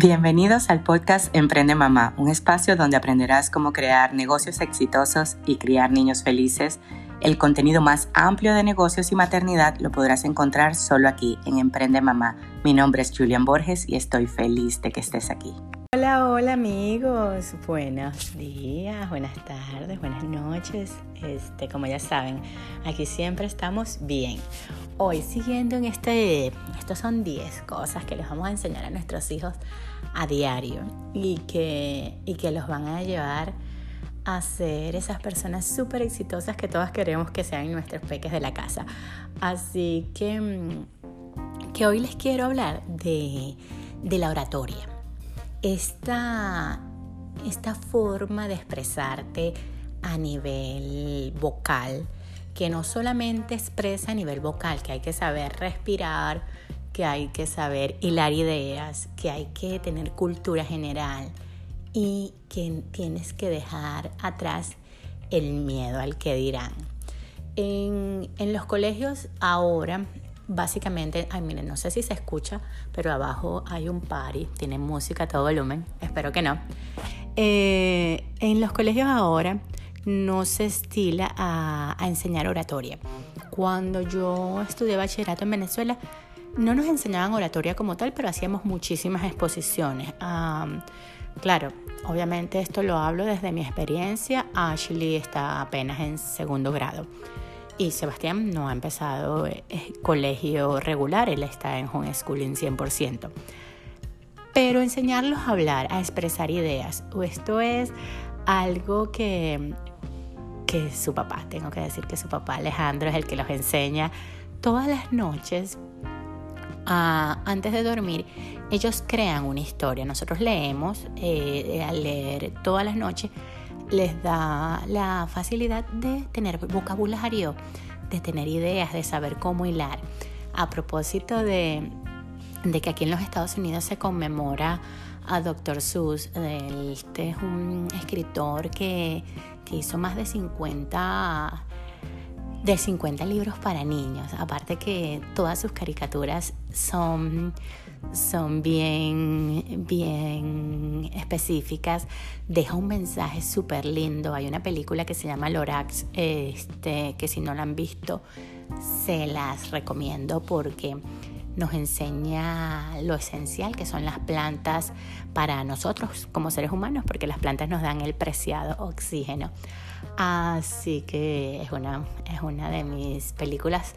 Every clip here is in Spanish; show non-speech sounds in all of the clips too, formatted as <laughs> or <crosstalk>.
Bienvenidos al podcast Emprende Mamá, un espacio donde aprenderás cómo crear negocios exitosos y criar niños felices. El contenido más amplio de negocios y maternidad lo podrás encontrar solo aquí en Emprende Mamá. Mi nombre es Julian Borges y estoy feliz de que estés aquí. Hola, hola amigos, buenos días, buenas tardes, buenas noches. Este, como ya saben, aquí siempre estamos bien. Hoy siguiendo en este, estos son 10 cosas que les vamos a enseñar a nuestros hijos a diario y que, y que los van a llevar a ser esas personas súper exitosas que todas queremos que sean nuestros peques de la casa. Así que, mm, que hoy les quiero hablar de, de la oratoria. Esta, esta forma de expresarte a nivel vocal, que no solamente expresa a nivel vocal, que hay que saber respirar, que hay que saber hilar ideas, que hay que tener cultura general y que tienes que dejar atrás el miedo al que dirán. En, los colegios ahora, básicamente, ay miren, no sé si se escucha, pero abajo hay un party, tiene música a todo volumen, espero que no. Eh, en los colegios ahora no se estila a, enseñar oratoria. Cuando yo estudié bachillerato en Venezuela, no nos enseñaban oratoria como tal, pero hacíamos muchísimas exposiciones. claro, obviamente esto lo hablo desde mi experiencia. Ashley está apenas en segundo grado. Y Sebastián no ha empezado eh, colegio regular, él está en homeschooling 100%. Pero enseñarlos a hablar, a expresar ideas, esto es algo que que su papá, tengo que decir que su papá Alejandro es el que los enseña todas las noches. Antes de dormir, ellos crean una historia. Nosotros leemos, eh, al leer todas las noches, les da la facilidad de tener vocabulario, de tener ideas, de saber cómo hilar. A propósito de, que aquí en los Estados Unidos se conmemora a Dr. Seuss. Este es un escritor que, hizo más de 50 de 50 libros para niños. Aparte que todas sus caricaturas son, son bien, bien específicas. Deja un mensaje súper lindo. Hay una película que se llama Lorax, este, que si no la han visto, se las recomiendo porque nos enseña lo esencial que son las plantas para nosotros como seres humanos, porque las plantas nos dan el preciado oxígeno. Así que es una, es una de mis películas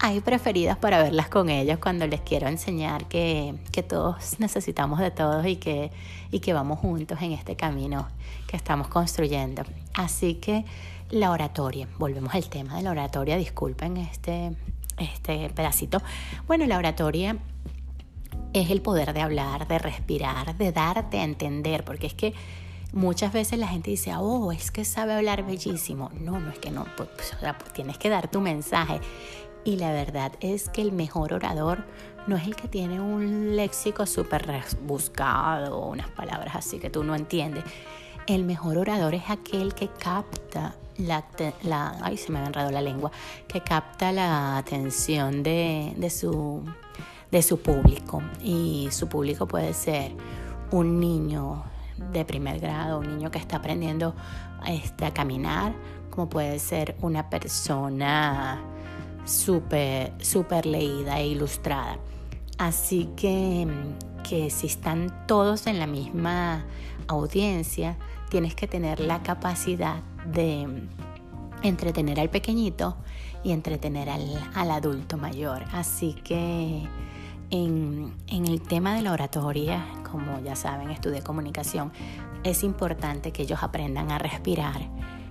hay preferidas para verlas con ellos cuando les quiero enseñar que, que, todos necesitamos de todos y que, y que vamos juntos en este camino que estamos construyendo. Así que la oratoria, volvemos al tema de la oratoria, disculpen este, este pedacito. Bueno, la oratoria es el poder de hablar, de respirar, de darte a entender, porque es que muchas veces la gente dice, oh, es que sabe hablar bellísimo. No, no es que no, pues, pues, tienes que dar tu mensaje. Y la verdad es que el mejor orador no es el que tiene un léxico súper buscado, unas palabras así que tú no entiendes. El mejor orador es aquel que capta la, ay, se me ha enredado la lengua, que capta la atención de, su, de su público. Y su público puede ser un niño de primer grado, un niño que está aprendiendo este, a caminar, como puede ser una persona súper super leída e ilustrada. Así que, que si están todos en la misma audiencia, tienes que tener la capacidad de entretener al pequeñito y entretener al, adulto mayor. Así que en, en, el tema de la oratoria, como ya saben, estudié comunicación, es importante que ellos aprendan a respirar,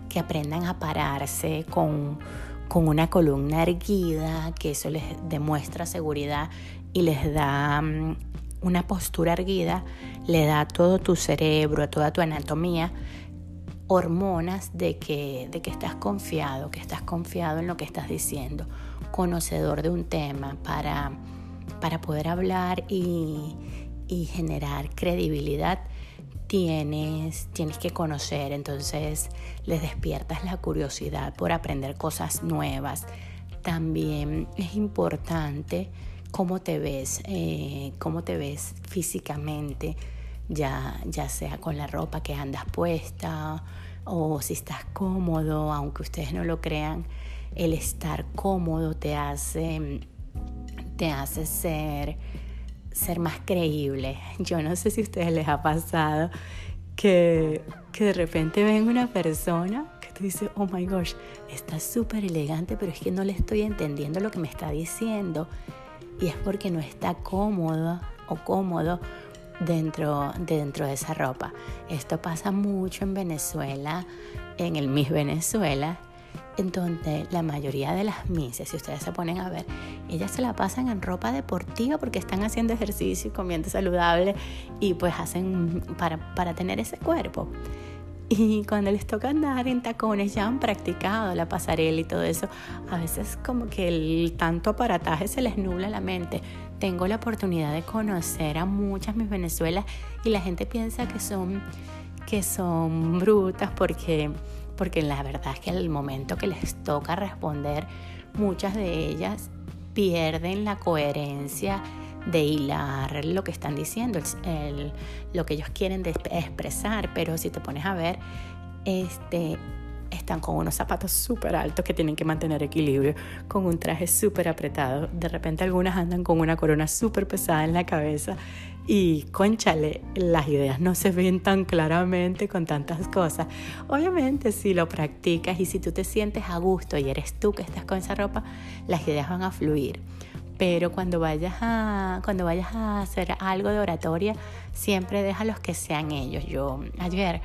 que aprendan a pararse con, con una columna erguida, que eso les demuestra seguridad y les da mm, una postura erguida, le da a todo tu cerebro, a toda tu anatomía, hormonas de que, de que estás confiado, que estás confiado en lo que estás diciendo, conocedor de un tema para, para poder hablar y, y generar credibilidad. Tienes, tienes que conocer, entonces les despiertas la curiosidad por aprender cosas nuevas. También es importante cómo te ves, eh, cómo te ves físicamente, ya, ya sea con la ropa que andas puesta o si estás cómodo, aunque ustedes no lo crean, el estar cómodo te hace, te hace ser, ser más creíble. Yo no sé si a ustedes les ha pasado que, que de repente ven una persona que te dice, oh my gosh, está súper elegante, pero es que no le estoy entendiendo lo que me está diciendo. Y es porque no está cómodo o cómodo dentro, dentro de esa ropa. Esto pasa mucho en Venezuela, en el Miss Venezuela, en donde la mayoría de las misses, si ustedes se ponen a ver, ellas se la pasan en ropa deportiva porque están haciendo ejercicio y comiendo saludable y pues hacen para, para tener ese cuerpo. <laughs> Y cuando les toca andar en tacones, ya han practicado la pasarela y todo eso, a veces como que el tanto aparataje se les nubla la mente. Tengo la oportunidad de conocer a muchas mis Venezuelas y la gente piensa que son, que son brutas porque, porque la verdad es que al momento que les toca responder, muchas de ellas pierden la coherencia de hilar lo que están diciendo, lo que ellos quieren expresar, pero si te pones a ver, este, están con unos zapatos súper altos que tienen que mantener equilibrio, con un traje súper apretado. De repente algunas andan con una corona súper pesada en la cabeza y conchale, las ideas no se ven tan claramente con tantas cosas. Obviamente si lo practicas y si tú te sientes a gusto y eres tú que estás con esa ropa, las ideas van a fluir pero cuando vayas a cuando vayas a hacer algo de oratoria siempre déjalos que sean ellos. Yo ayer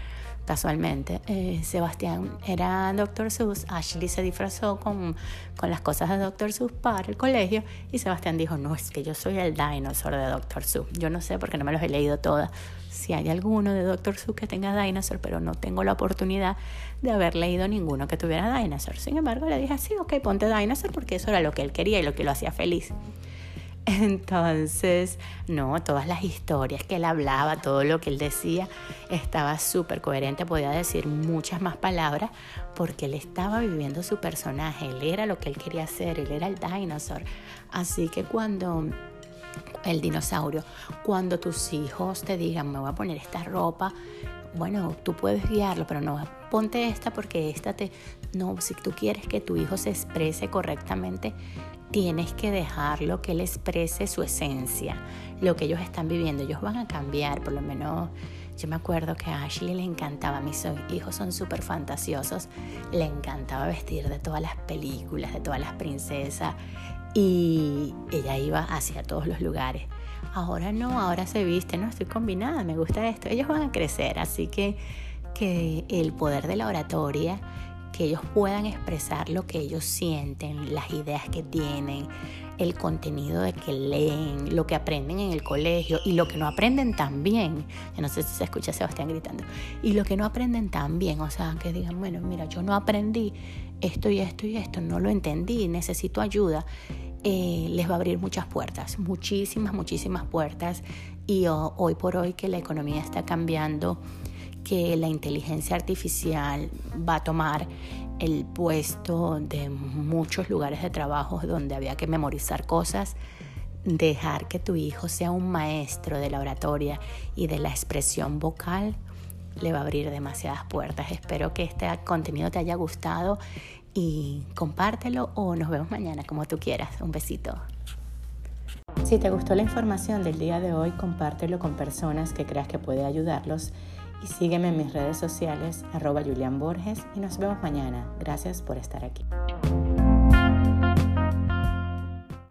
casualmente eh, Sebastián era Dr. Seuss Ashley se disfrazó con, con las cosas de Dr. Seuss para el colegio y Sebastián dijo no es que yo soy el dinosaur de Dr. Seuss yo no sé porque no me los he leído todas si hay alguno de Dr. Seuss que tenga Dinosaur, pero no tengo la oportunidad de haber leído ninguno que tuviera Dinosaur. Sin embargo, le dije, sí, ok, ponte Dinosaur porque eso era lo que él quería y lo que lo hacía feliz. Entonces, no, todas las historias que él hablaba, todo lo que él decía, estaba súper coherente, podía decir muchas más palabras porque él estaba viviendo su personaje, él era lo que él quería hacer, él era el dinosaur. Así que cuando el dinosaurio. Cuando tus hijos te digan, me voy a poner esta ropa, bueno, tú puedes guiarlo, pero no, ponte esta porque esta te... No, si tú quieres que tu hijo se exprese correctamente, tienes que dejarlo que él exprese su esencia, lo que ellos están viviendo. Ellos van a cambiar, por lo menos yo me acuerdo que a Ashley le encantaba, mis hijos son súper fantasiosos, le encantaba vestir de todas las películas, de todas las princesas y ella iba hacia todos los lugares. Ahora no, ahora se viste, no, estoy combinada, me gusta esto. Ellos van a crecer, así que, que el poder de la oratoria, que ellos puedan expresar lo que ellos sienten, las ideas que tienen, el contenido de que leen, lo que aprenden en el colegio y lo que no aprenden tan bien. Yo no sé si se escucha a Sebastián gritando. Y lo que no aprenden tan bien, o sea, que digan, bueno, mira, yo no aprendí esto y esto y esto, no lo entendí, necesito ayuda. Eh, les va a abrir muchas puertas, muchísimas, muchísimas puertas. Y hoy por hoy que la economía está cambiando, que la inteligencia artificial va a tomar el puesto de muchos lugares de trabajo donde había que memorizar cosas, dejar que tu hijo sea un maestro de la oratoria y de la expresión vocal le va a abrir demasiadas puertas. Espero que este contenido te haya gustado y compártelo o nos vemos mañana como tú quieras. Un besito. Si te gustó la información del día de hoy, compártelo con personas que creas que puede ayudarlos y sígueme en mis redes sociales arroba Julián Borges y nos vemos mañana. Gracias por estar aquí.